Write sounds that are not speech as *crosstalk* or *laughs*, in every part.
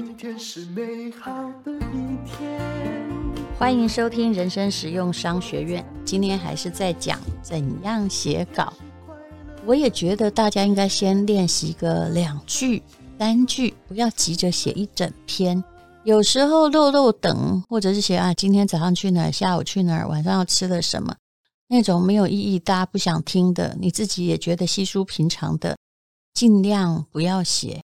今天是美好的一天。欢迎收听人生实用商学院。今天还是在讲怎样写稿。我也觉得大家应该先练习个两句单句，不要急着写一整篇。有时候漏漏等，或者是写啊，今天早上去哪儿，下午去哪儿，晚上要吃了什么，那种没有意义、大家不想听的，你自己也觉得稀疏平常的，尽量不要写。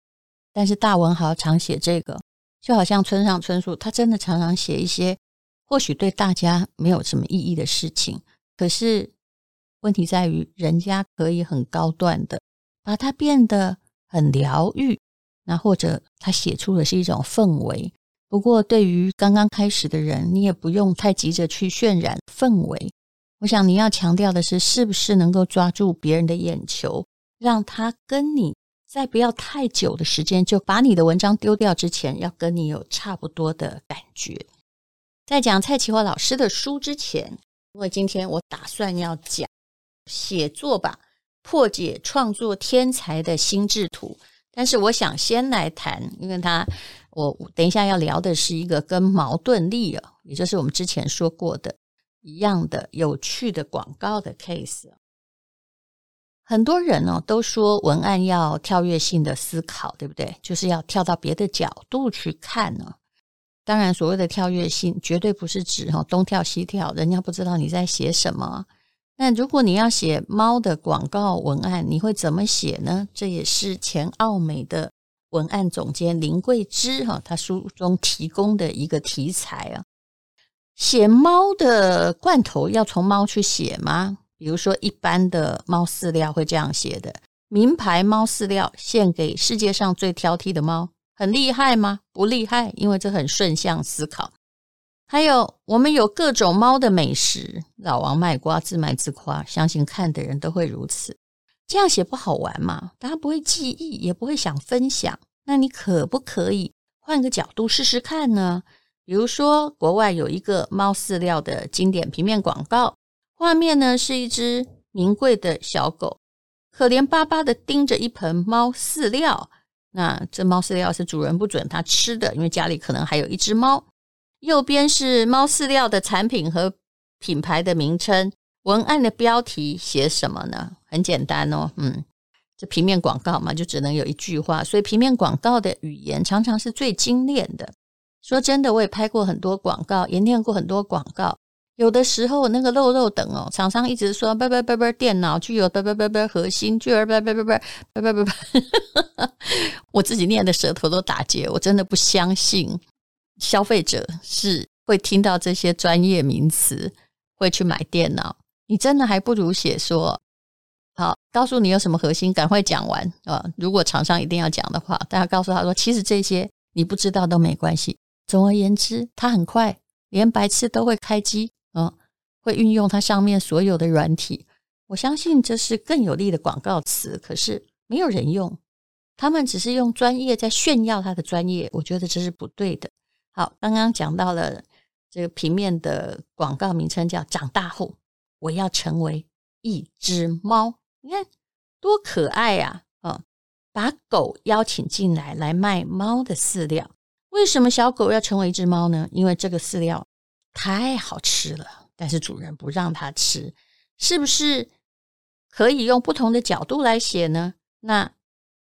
但是大文豪常写这个，就好像村上春树，他真的常常写一些或许对大家没有什么意义的事情，可是问题在于，人家可以很高段的把它变得很疗愈，那或者他写出的是一种氛围。不过，对于刚刚开始的人，你也不用太急着去渲染氛围。我想你要强调的是，是不是能够抓住别人的眼球，让他跟你在不要太久的时间就把你的文章丢掉之前，要跟你有差不多的感觉。在讲蔡其华老师的书之前，因为今天我打算要讲写作吧，破解创作天才的心智图。但是我想先来谈，因为他我等一下要聊的是一个跟矛盾力啊，也就是我们之前说过的一样的有趣的广告的 case。很多人呢都说文案要跳跃性的思考，对不对？就是要跳到别的角度去看呢。当然，所谓的跳跃性绝对不是指哈东跳西跳，人家不知道你在写什么。那如果你要写猫的广告文案，你会怎么写呢？这也是前奥美的文案总监林桂枝哈，他书中提供的一个题材啊。写猫的罐头要从猫去写吗？比如说一般的猫饲料会这样写的：名牌猫饲料献给世界上最挑剔的猫，很厉害吗？不厉害，因为这很顺向思考。还有，我们有各种猫的美食，老王卖瓜，自卖自夸，相信看的人都会如此。这样写不好玩嘛？大家不会记忆，也不会想分享。那你可不可以换个角度试试看呢？比如说，国外有一个猫饲料的经典平面广告，画面呢是一只名贵的小狗，可怜巴巴的盯着一盆猫饲料。那这猫饲料是主人不准它吃的，因为家里可能还有一只猫。右边是猫饲料的产品和品牌的名称，文案的标题写什么呢？很简单哦，嗯，这平面广告嘛，就只能有一句话，所以平面广告的语言常常是最精炼的。说真的，我也拍过很多广告，也念过很多广告，有的时候那个漏漏等哦，厂商一直说叭叭叭叭，电脑具有叭叭叭叭核心，具有叭叭叭叭叭叭叭叭，*laughs* 我自己念的舌头都打结，我真的不相信。消费者是会听到这些专业名词，会去买电脑。你真的还不如写说，好，告诉你有什么核心，赶快讲完啊！如果厂商一定要讲的话，大家告诉他说，其实这些你不知道都没关系。总而言之，它很快，连白痴都会开机，嗯，会运用它上面所有的软体。我相信这是更有力的广告词，可是没有人用，他们只是用专业在炫耀他的专业，我觉得这是不对的。好，刚刚讲到了这个平面的广告名称叫“长大后我要成为一只猫”，你看多可爱呀！啊，把狗邀请进来来卖猫的饲料，为什么小狗要成为一只猫呢？因为这个饲料太好吃了，但是主人不让它吃，是不是可以用不同的角度来写呢？那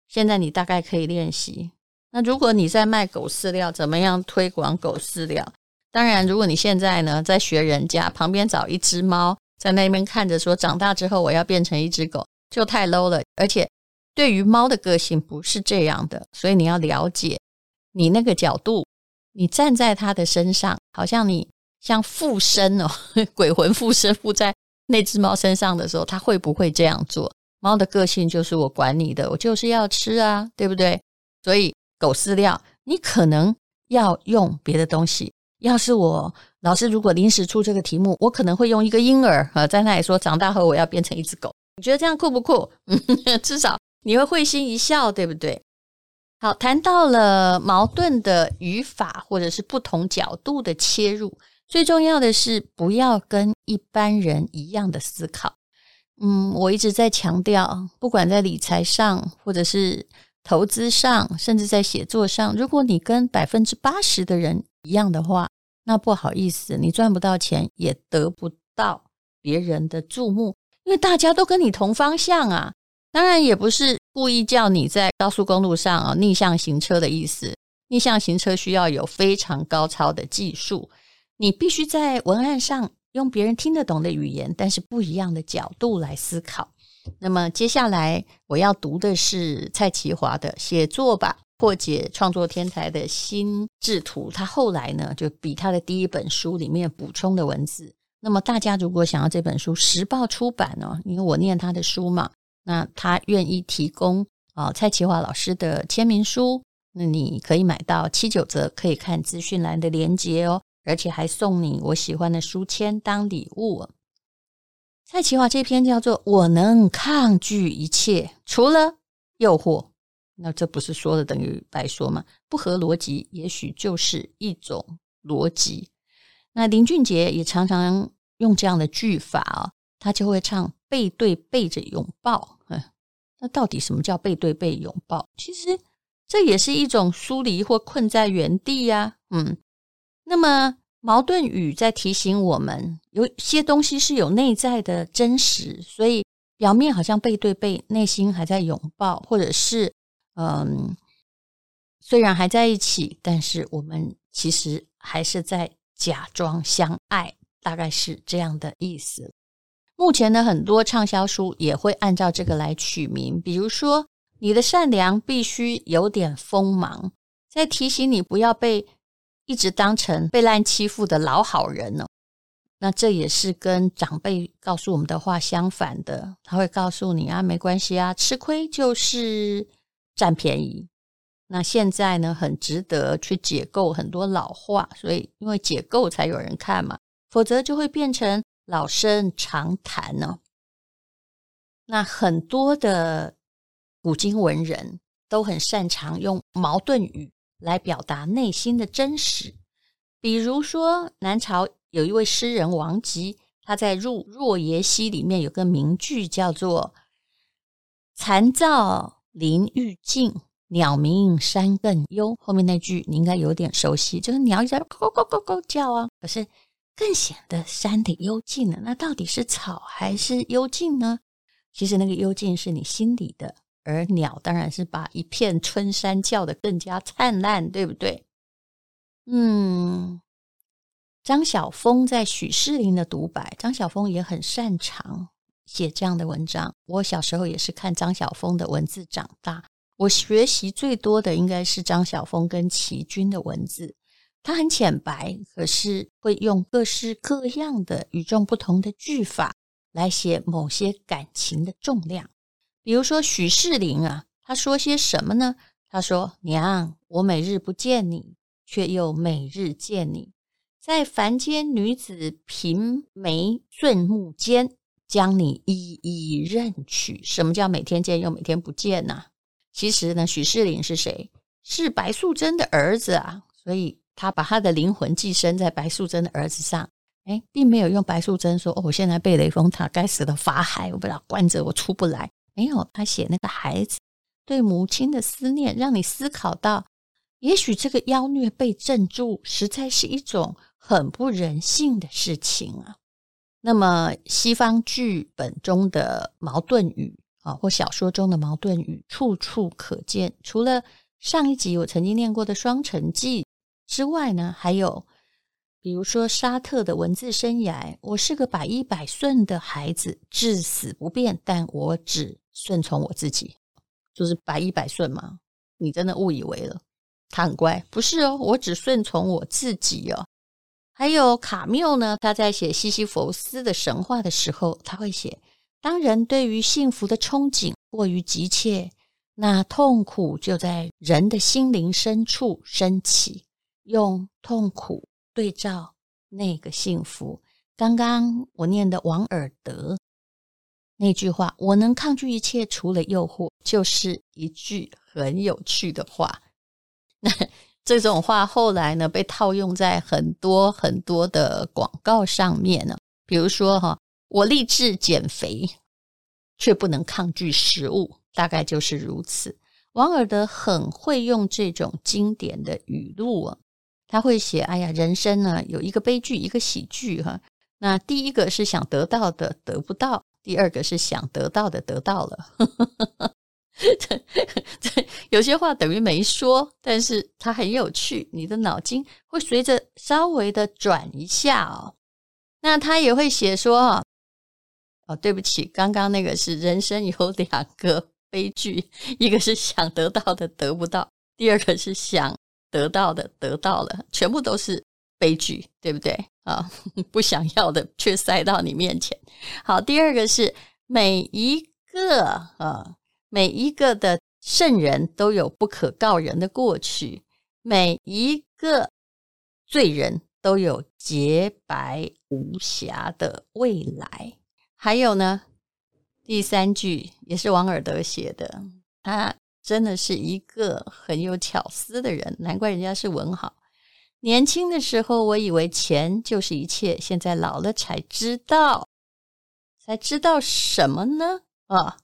现在你大概可以练习。那如果你在卖狗饲料，怎么样推广狗饲料？当然，如果你现在呢在学人家，旁边找一只猫在那边看着，说长大之后我要变成一只狗，就太 low 了。而且对于猫的个性不是这样的，所以你要了解你那个角度，你站在它的身上，好像你像附身哦，*laughs* 鬼魂附身附在那只猫身上的时候，它会不会这样做？猫的个性就是我管你的，我就是要吃啊，对不对？所以。狗饲料，你可能要用别的东西。要是我老师如果临时出这个题目，我可能会用一个婴儿啊，在那里说长大后我要变成一只狗。你觉得这样酷不酷？*laughs* 至少你会会心一笑，对不对？好，谈到了矛盾的语法或者是不同角度的切入，最重要的是不要跟一般人一样的思考。嗯，我一直在强调，不管在理财上或者是。投资上，甚至在写作上，如果你跟百分之八十的人一样的话，那不好意思，你赚不到钱，也得不到别人的注目，因为大家都跟你同方向啊。当然，也不是故意叫你在高速公路上啊逆向行车的意思。逆向行车需要有非常高超的技术，你必须在文案上用别人听得懂的语言，但是不一样的角度来思考。那么接下来我要读的是蔡奇华的《写作吧，破解创作天才的心智图》。他后来呢，就比他的第一本书里面补充的文字。那么大家如果想要这本书，时报出版哦，因为我念他的书嘛，那他愿意提供啊蔡奇华老师的签名书。那你可以买到七九折，可以看资讯栏的连接哦，而且还送你我喜欢的书签当礼物。蔡其华这篇叫做《我能抗拒一切，除了诱惑》，那这不是说的等于白说吗？不合逻辑，也许就是一种逻辑。那林俊杰也常常用这样的句法哦，他就会唱背对背着拥抱。那到底什么叫背对背拥抱？其实。这也是一种疏离或困在原地呀，嗯。那么矛盾语在提醒我们，有些东西是有内在的真实，所以表面好像背对背，内心还在拥抱，或者是嗯，虽然还在一起，但是我们其实还是在假装相爱，大概是这样的意思。目前的很多畅销书也会按照这个来取名，比如说。你的善良必须有点锋芒，在提醒你不要被一直当成被烂欺负的老好人哦。那这也是跟长辈告诉我们的话相反的，他会告诉你啊，没关系啊，吃亏就是占便宜。那现在呢，很值得去解构很多老话，所以因为解构才有人看嘛，否则就会变成老生常谈呢。那很多的。古今文人都很擅长用矛盾语来表达内心的真实。比如说，南朝有一位诗人王吉，他在《入若耶溪》里面有个名句叫做“蚕噪林愈静，鸟鸣山更幽”。后面那句你应该有点熟悉，就是鸟一直在“咕咕咕咕”叫啊，可是更显得山的幽静了。那到底是草还是幽静呢？其实那个幽静是你心里的。而鸟当然是把一片春山叫得更加灿烂，对不对？嗯，张晓风在许士林的独白，张晓风也很擅长写这样的文章。我小时候也是看张晓风的文字长大，我学习最多的应该是张晓风跟齐君的文字。他很浅白，可是会用各式各样的与众不同的句法来写某些感情的重量。比如说许士林啊，他说些什么呢？他说：“娘，我每日不见你，却又每日见你，在凡间女子颦眉顺目间，将你一一认取。”什么叫每天见又每天不见呢？其实呢，许世林是谁？是白素贞的儿子啊，所以他把他的灵魂寄生在白素贞的儿子上。哎，并没有用白素贞说：“哦，我现在被雷峰塔该死的法海，我把他关着，我出不来。”没有，他写那个孩子对母亲的思念，让你思考到，也许这个妖孽被镇住，实在是一种很不人性的事情啊。那么，西方剧本中的矛盾语啊，或小说中的矛盾语，处处可见。除了上一集我曾经念过的《双城记》之外呢，还有。比如说沙特的文字生涯，我是个百依百顺的孩子，至死不变，但我只顺从我自己，就是百依百顺嘛。你真的误以为了，他很乖，不是哦，我只顺从我自己哦。还有卡缪呢，他在写西西弗斯的神话的时候，他会写：当人对于幸福的憧憬过于急切，那痛苦就在人的心灵深处升起，用痛苦。对照那个幸福，刚刚我念的王尔德那句话，我能抗拒一切，除了诱惑，就是一句很有趣的话。那这种话后来呢，被套用在很多很多的广告上面呢。比如说哈，我立志减肥，却不能抗拒食物，大概就是如此。王尔德很会用这种经典的语录啊，他会写：“哎呀，人生呢有一个悲剧，一个喜剧哈。那第一个是想得到的得不到，第二个是想得到的得到了。*laughs* ”这这有些话等于没说，但是它很有趣，你的脑筋会随着稍微的转一下哦。那他也会写说：“哦，对不起，刚刚那个是人生有两个。”悲剧，*laughs* 一个是想得到的得不到，第二个是想得到的得到了，全部都是悲剧，对不对啊？*laughs* 不想要的却塞到你面前。好，第二个是每一个啊，每一个的圣人都有不可告人的过去，每一个罪人都有洁白无瑕的未来。还有呢？第三句也是王尔德写的，他真的是一个很有巧思的人，难怪人家是文豪。年轻的时候，我以为钱就是一切，现在老了才知道，才知道什么呢？啊，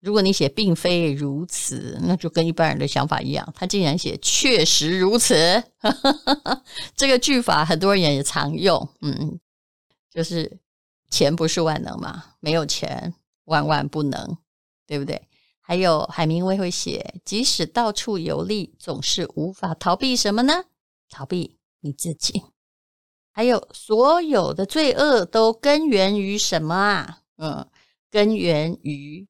如果你写并非如此，那就跟一般人的想法一样。他竟然写确实如此，*laughs* 这个句法很多人也常用。嗯，就是钱不是万能嘛，没有钱。万万不能，对不对？还有海明威会写，即使到处游历，总是无法逃避什么呢？逃避你自己。还有所有的罪恶都根源于什么啊？嗯，根源于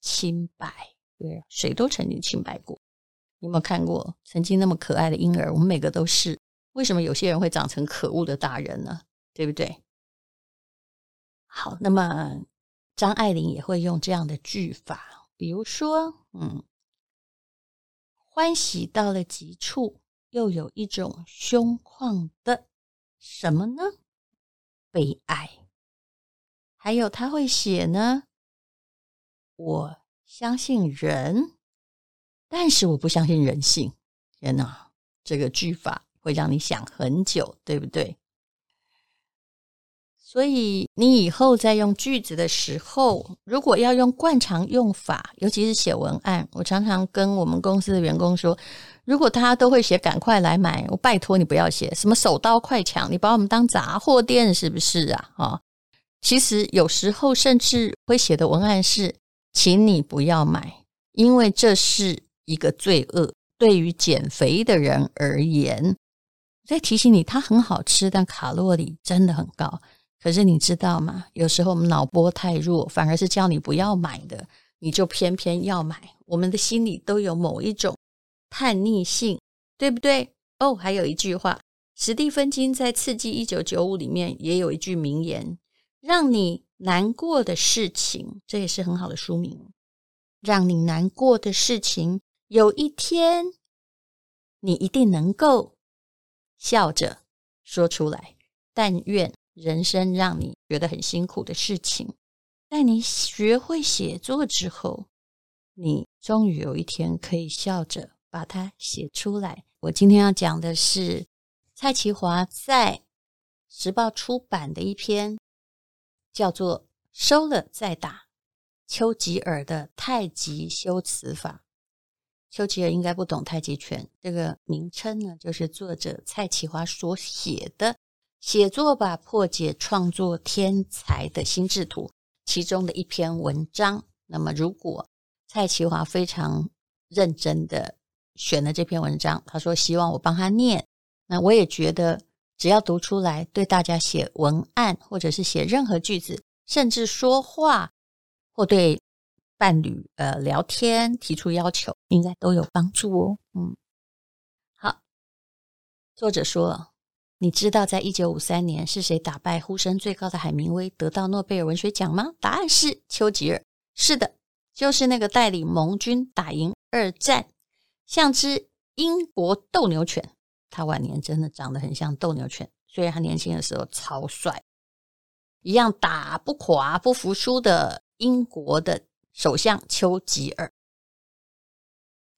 清白。对，谁都曾经清白过。你有没有看过曾经那么可爱的婴儿？我们每个都是。为什么有些人会长成可恶的大人呢？对不对？好，那么。张爱玲也会用这样的句法，比如说，嗯，欢喜到了极处，又有一种胸旷的什么呢？悲哀。还有他会写呢，我相信人，但是我不相信人性。天哪，这个句法会让你想很久，对不对？所以你以后在用句子的时候，如果要用惯常用法，尤其是写文案，我常常跟我们公司的员工说，如果他都会写“赶快来买”，我拜托你不要写什么“手刀快抢”，你把我们当杂货店是不是啊？啊，其实有时候甚至会写的文案是“请你不要买”，因为这是一个罪恶，对于减肥的人而言，在提醒你它很好吃，但卡路里真的很高。可是你知道吗？有时候我们脑波太弱，反而是叫你不要买的，你就偏偏要买。我们的心里都有某一种叛逆性，对不对？哦，还有一句话，史蒂芬金在《刺激一九九五》里面也有一句名言：“让你难过的事情，这也是很好的书名。让你难过的事情，有一天你一定能够笑着说出来。但愿。”人生让你觉得很辛苦的事情，在你学会写作之后，你终于有一天可以笑着把它写出来。我今天要讲的是蔡启华在时报出版的一篇，叫做《收了再打》丘吉尔的太极修辞法。丘吉尔应该不懂太极拳，这个名称呢，就是作者蔡启华所写的。写作吧，破解创作天才的心智图，其中的一篇文章。那么，如果蔡其华非常认真的选了这篇文章，他说希望我帮他念，那我也觉得只要读出来，对大家写文案或者是写任何句子，甚至说话或对伴侣呃聊天提出要求，应该都有帮助哦。嗯，好，作者说。你知道在一九五三年是谁打败呼声最高的海明威得到诺贝尔文学奖吗？答案是丘吉尔。是的，就是那个带领盟军打赢二战，像只英国斗牛犬。他晚年真的长得很像斗牛犬，虽然他年轻的时候超帅，一样打不垮、不服输的英国的首相丘吉尔。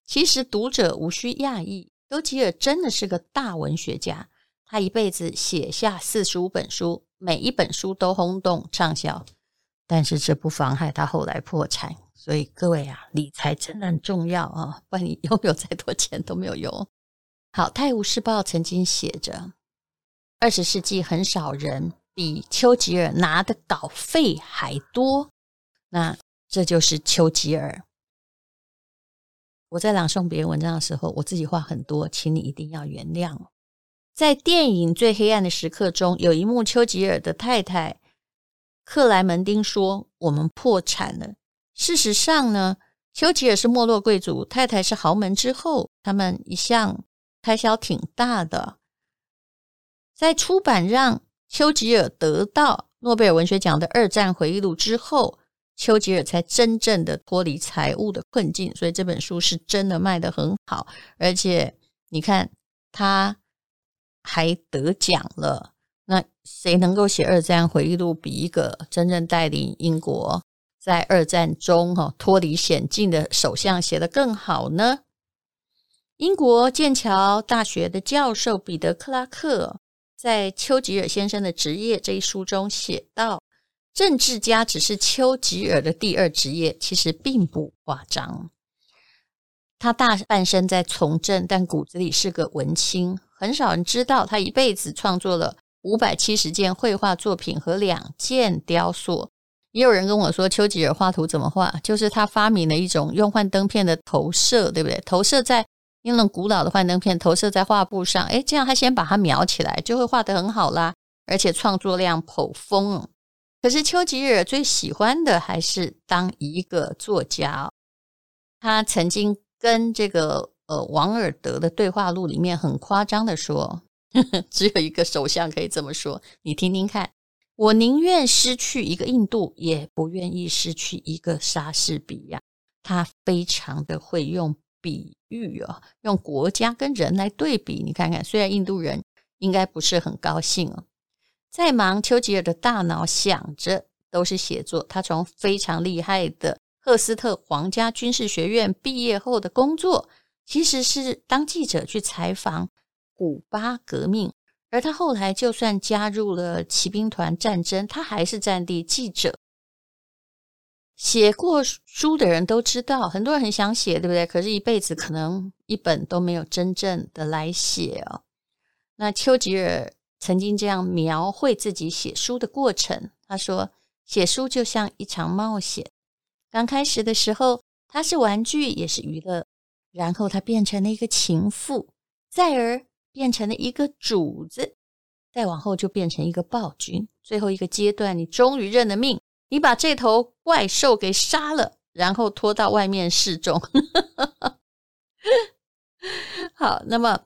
其实读者无需讶异，丘吉尔真的是个大文学家。他一辈子写下四十五本书，每一本书都轰动畅销，但是这不妨害他后来破产。所以各位啊，理财真的很重要啊，不然你 *laughs* 拥有再多钱都没有用。好，《泰晤士报》曾经写着，二十世纪很少人比丘吉尔拿的稿费还多。那这就是丘吉尔。我在朗诵别人文章的时候，我自己话很多，请你一定要原谅。在电影《最黑暗的时刻》中，有一幕，丘吉尔的太太克莱门丁说：“我们破产了。”事实上呢，丘吉尔是没落贵族，太太是豪门之后，他们一向开销挺大的。在出版让丘吉尔得到诺贝尔文学奖的二战回忆录之后，丘吉尔才真正的脱离财务的困境。所以这本书是真的卖得很好，而且你看他还得奖了。那谁能够写二战回忆录，比一个真正带领英国在二战中哈脱离险境的首相写得更好呢？英国剑桥大学的教授彼得克拉克在《丘吉尔先生的职业》这一书中写道：“政治家只是丘吉尔的第二职业，其实并不夸张。他大半生在从政，但骨子里是个文青。很少人知道，他一辈子创作了。”五百七十件绘画作品和两件雕塑，也有人跟我说，丘吉尔画图怎么画？就是他发明了一种用幻灯片的投射，对不对？投射在那种古老的幻灯片，投射在画布上，诶，这样他先把它描起来，就会画得很好啦。而且创作量颇丰。可是丘吉尔最喜欢的还是当一个作家。他曾经跟这个呃王尔德的对话录里面很夸张的说呵呵。*laughs* 只有一个首相可以这么说，你听听看。我宁愿失去一个印度，也不愿意失去一个莎士比亚。他非常的会用比喻哦，用国家跟人来对比。你看看，虽然印度人应该不是很高兴哦，再忙，丘吉尔的大脑想着都是写作。他从非常厉害的赫斯特皇家军事学院毕业后的工作，其实是当记者去采访。古巴革命，而他后来就算加入了骑兵团战争，他还是战地记者。写过书的人都知道，很多人很想写，对不对？可是，一辈子可能一本都没有真正的来写哦。那丘吉尔曾经这样描绘自己写书的过程，他说：“写书就像一场冒险。刚开始的时候，他是玩具，也是娱乐，然后他变成了一个情妇，再而……”变成了一个主子，再往后就变成一个暴君。最后一个阶段，你终于认了命，你把这头怪兽给杀了，然后拖到外面示众。*laughs* 好，那么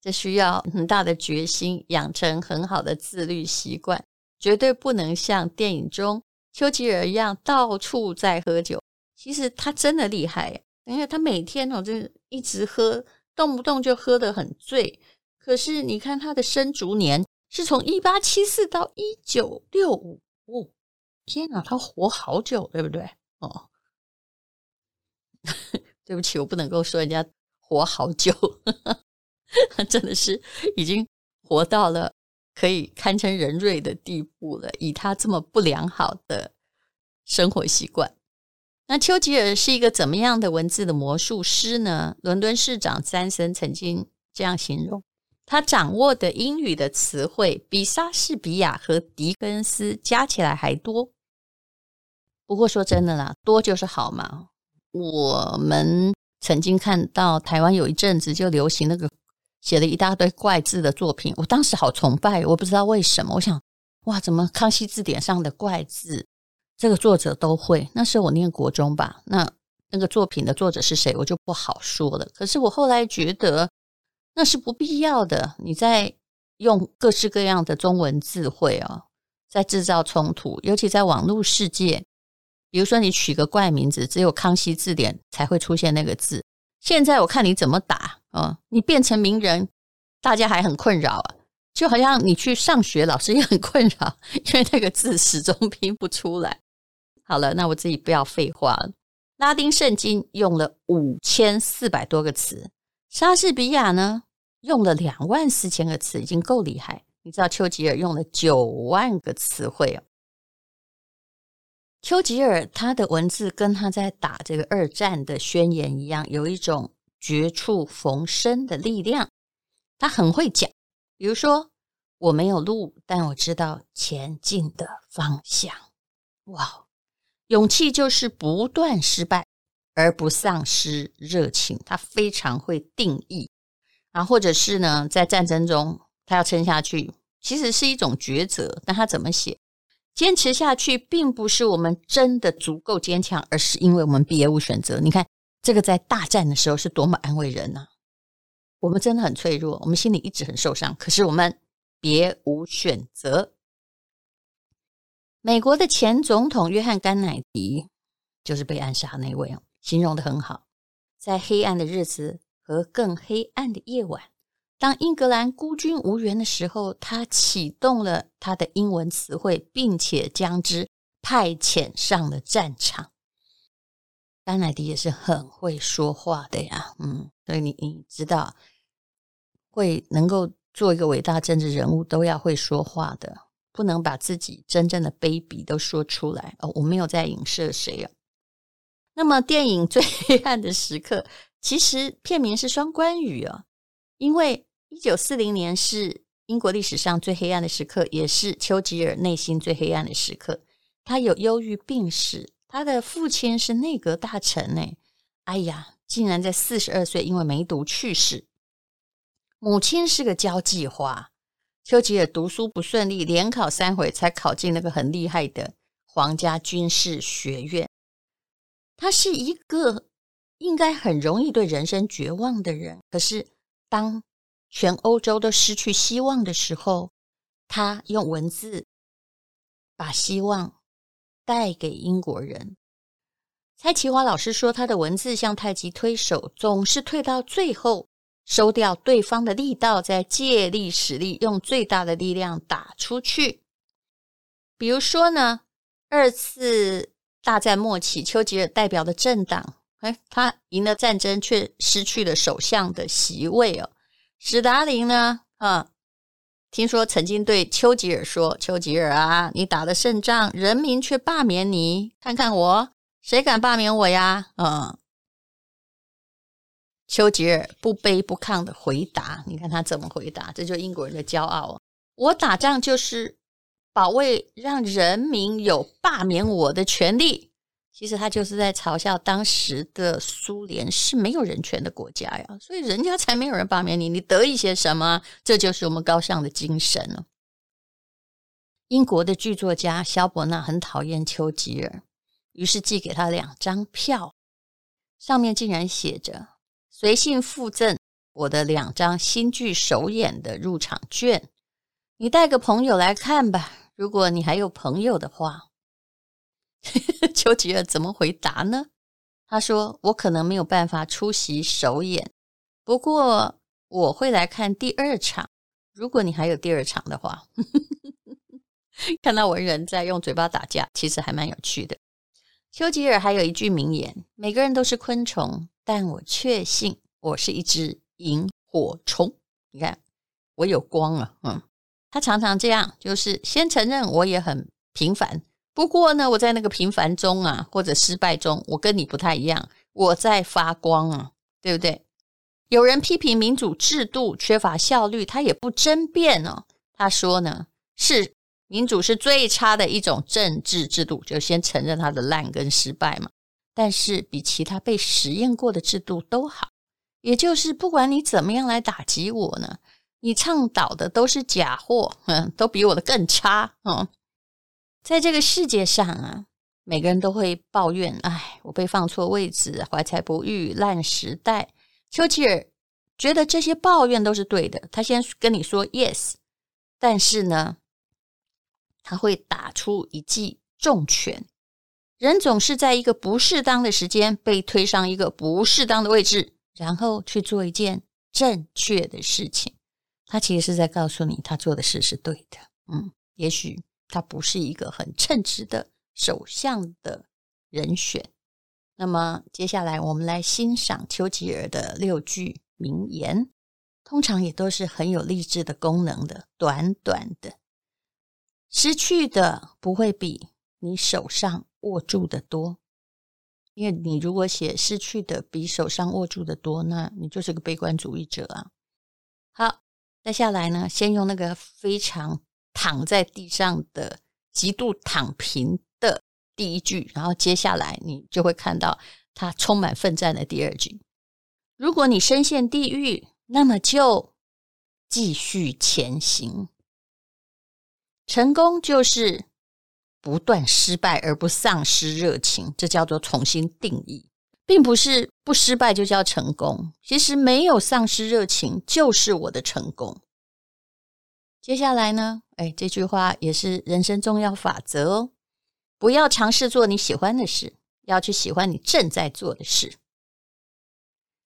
这需要很大的决心，养成很好的自律习惯，绝对不能像电影中丘吉尔一样到处在喝酒。其实他真的厉害，因为他每天哦，就一直喝。动不动就喝得很醉，可是你看他的生卒年是从一八七四到一九六五，天哪，他活好久，对不对？哦，*laughs* 对不起，我不能够说人家活好久，*laughs* 真的是已经活到了可以堪称人瑞的地步了，以他这么不良好的生活习惯。那丘吉尔是一个怎么样的文字的魔术师呢？伦敦市长詹森曾经这样形容：他掌握的英语的词汇比莎士比亚和狄更斯加起来还多。不过说真的啦，多就是好嘛。我们曾经看到台湾有一阵子就流行那个写了一大堆怪字的作品，我当时好崇拜，我不知道为什么。我想，哇，怎么康熙字典上的怪字？这个作者都会，那时候我念国中吧，那那个作品的作者是谁，我就不好说了。可是我后来觉得那是不必要的，你在用各式各样的中文字汇哦，在制造冲突，尤其在网络世界。比如说你取个怪名字，只有康熙字典才会出现那个字。现在我看你怎么打哦，你变成名人，大家还很困扰啊。就好像你去上学，老师也很困扰，因为那个字始终拼不出来。好了，那我自己不要废话。拉丁圣经用了五千四百多个词，莎士比亚呢用了两万四千个词，已经够厉害。你知道丘吉尔用了九万个词汇哦。丘吉尔他的文字跟他在打这个二战的宣言一样，有一种绝处逢生的力量。他很会讲，比如说我没有路，但我知道前进的方向。哇，勇气就是不断失败而不丧失热情。他非常会定义啊，或者是呢，在战争中他要撑下去，其实是一种抉择。但他怎么写？坚持下去，并不是我们真的足够坚强，而是因为我们别无选择。你看，这个在大战的时候是多么安慰人呐！我们真的很脆弱，我们心里一直很受伤，可是我们别无选择。美国的前总统约翰·甘乃迪就是被暗杀那位哦，形容的很好，在黑暗的日子和更黑暗的夜晚。当英格兰孤军无援的时候，他启动了他的英文词汇，并且将之派遣上了战场。甘乃迪也是很会说话的呀，嗯，所以你你知道，会能够做一个伟大政治人物，都要会说话的，不能把自己真正的卑鄙都说出来。哦，我没有在影射谁啊。那么，电影《最 *laughs* 黑暗的时刻》其实片名是双关语啊，因为。一九四零年是英国历史上最黑暗的时刻，也是丘吉尔内心最黑暗的时刻。他有忧郁病史，他的父亲是内阁大臣呢。哎呀，竟然在四十二岁因为梅毒去世。母亲是个交际花。丘吉尔读书不顺利，连考三回才考进那个很厉害的皇家军事学院。他是一个应该很容易对人生绝望的人，可是当全欧洲都失去希望的时候，他用文字把希望带给英国人。蔡其华老师说，他的文字像太极推手，总是退到最后，收掉对方的力道，再借力使力，用最大的力量打出去。比如说呢，二次大战末期，丘吉尔代表的政党，哎，他赢了战争，却失去了首相的席位哦。史达林呢？啊，听说曾经对丘吉尔说：“丘吉尔啊，你打了胜仗，人民却罢免你，看看我，谁敢罢免我呀？”嗯，丘吉尔不卑不亢的回答，你看他怎么回答？这就是英国人的骄傲。我打仗就是保卫，让人民有罢免我的权利。其实他就是在嘲笑当时的苏联是没有人权的国家呀，所以人家才没有人罢免你，你得意些什么？这就是我们高尚的精神了。英国的剧作家萧伯纳很讨厌丘吉尔，于是寄给他两张票，上面竟然写着“随信附赠我的两张新剧首演的入场券，你带个朋友来看吧，如果你还有朋友的话。*laughs* ”丘吉尔怎么回答呢？他说：“我可能没有办法出席首演，不过我会来看第二场。如果你还有第二场的话，*laughs* 看到文人在用嘴巴打架，其实还蛮有趣的。”丘吉尔还有一句名言：“每个人都是昆虫，但我确信我是一只萤火虫。”你看，我有光啊！嗯，他常常这样，就是先承认我也很平凡。不过呢，我在那个平凡中啊，或者失败中，我跟你不太一样，我在发光啊，对不对？有人批评民主制度缺乏效率，他也不争辩哦。他说呢，是民主是最差的一种政治制度，就先承认它的烂跟失败嘛。但是比其他被实验过的制度都好，也就是不管你怎么样来打击我呢，你倡导的都是假货，嗯，都比我的更差，嗯。在这个世界上啊，每个人都会抱怨：“哎，我被放错位置，怀才不遇，烂时代。”丘吉尔觉得这些抱怨都是对的，他先跟你说 “yes”，但是呢，他会打出一记重拳。人总是在一个不适当的时间被推上一个不适当的位置，然后去做一件正确的事情。他其实是在告诉你，他做的事是对的。嗯，也许。他不是一个很称职的首相的人选。那么，接下来我们来欣赏丘吉尔的六句名言，通常也都是很有励志的功能的，短短的。失去的不会比你手上握住的多。因为你如果写失去的比手上握住的多，那你就是个悲观主义者啊。好，再下来呢，先用那个非常躺在地上的、极度躺平的第一句，然后接下来你就会看到他充满奋战的第二句。如果你深陷地狱，那么就继续前行。成功就是。不断失败而不丧失热情，这叫做重新定义，并不是不失败就叫成功。其实没有丧失热情就是我的成功。接下来呢？哎，这句话也是人生重要法则哦。不要尝试做你喜欢的事，要去喜欢你正在做的事。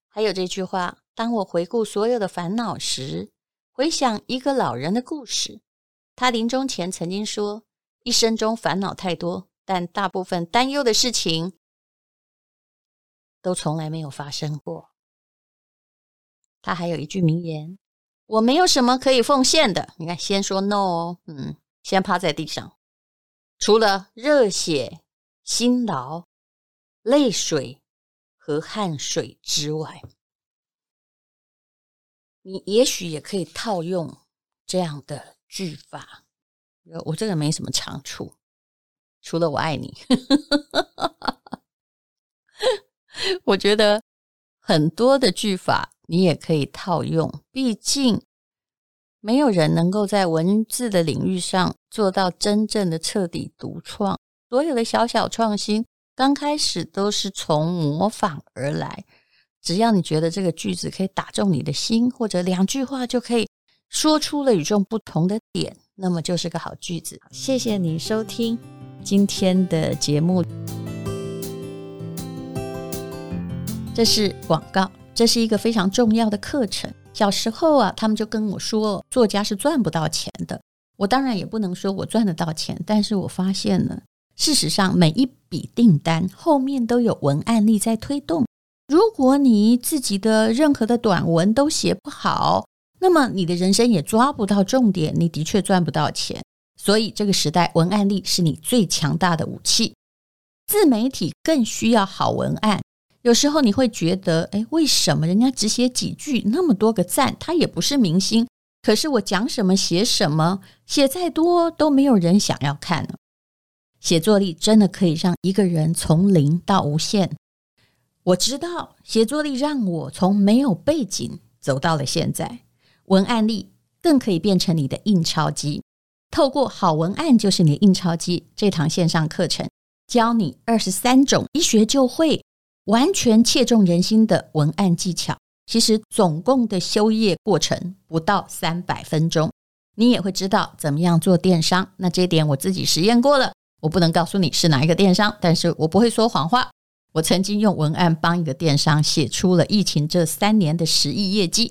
还有这句话：当我回顾所有的烦恼时，回想一个老人的故事，他临终前曾经说。一生中烦恼太多，但大部分担忧的事情都从来没有发生过。他还有一句名言：“我没有什么可以奉献的。”你看，先说 no 哦，嗯，先趴在地上，除了热血、辛劳、泪水和汗水之外，你也许也可以套用这样的句法。我这个没什么长处，除了我爱你。*laughs* 我觉得很多的句法你也可以套用，毕竟没有人能够在文字的领域上做到真正的彻底独创。所有的小小创新，刚开始都是从模仿而来。只要你觉得这个句子可以打中你的心，或者两句话就可以说出了与众不同的点。那么就是个好句子。谢谢你收听今天的节目。这是广告，这是一个非常重要的课程。小时候啊，他们就跟我说，作家是赚不到钱的。我当然也不能说我赚得到钱，但是我发现了，事实上每一笔订单后面都有文案力在推动。如果你自己的任何的短文都写不好，那么你的人生也抓不到重点，你的确赚不到钱。所以这个时代，文案力是你最强大的武器。自媒体更需要好文案。有时候你会觉得，诶，为什么人家只写几句，那么多个赞，他也不是明星，可是我讲什么写什么，写再多都没有人想要看呢？写作力真的可以让一个人从零到无限。我知道，写作力让我从没有背景走到了现在。文案力更可以变成你的印钞机，透过好文案就是你的印钞机。这堂线上课程教你二十三种一学就会、完全切中人心的文案技巧。其实总共的修业过程不到三百分钟，你也会知道怎么样做电商。那这一点我自己实验过了，我不能告诉你是哪一个电商，但是我不会说谎话。我曾经用文案帮一个电商写出了疫情这三年的十亿业绩。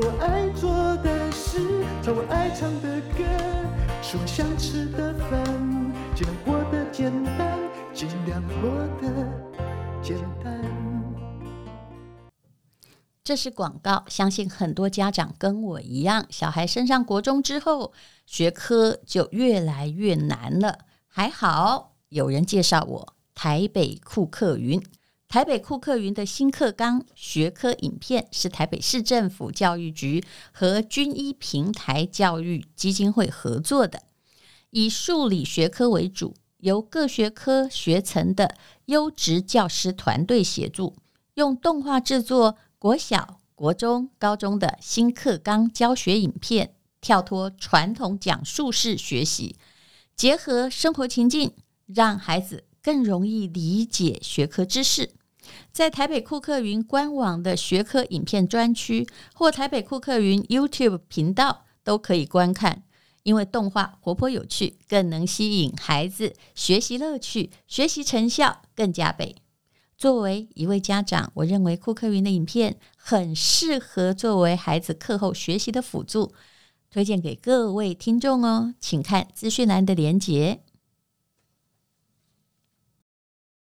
做爱做的事，唱我爱唱的歌，吃我想吃的饭，尽量过得简单，尽量过得简单。这是广告，相信很多家长跟我一样，小孩升上国中之后，学科就越来越难了。还好有人介绍我台北库克云。台北酷课云的新课纲学科影片是台北市政府教育局和军医平台教育基金会合作的，以数理学科为主，由各学科学层的优质教师团队协助，用动画制作国小、国中、高中的新课纲教学影片，跳脱传统讲述式学习，结合生活情境，让孩子更容易理解学科知识。在台北酷课云官网的学科影片专区或台北酷课云 YouTube 频道都可以观看。因为动画活泼有趣，更能吸引孩子学习乐趣，学习成效更加倍。作为一位家长，我认为酷课云的影片很适合作为孩子课后学习的辅助，推荐给各位听众哦。请看资讯栏的连结。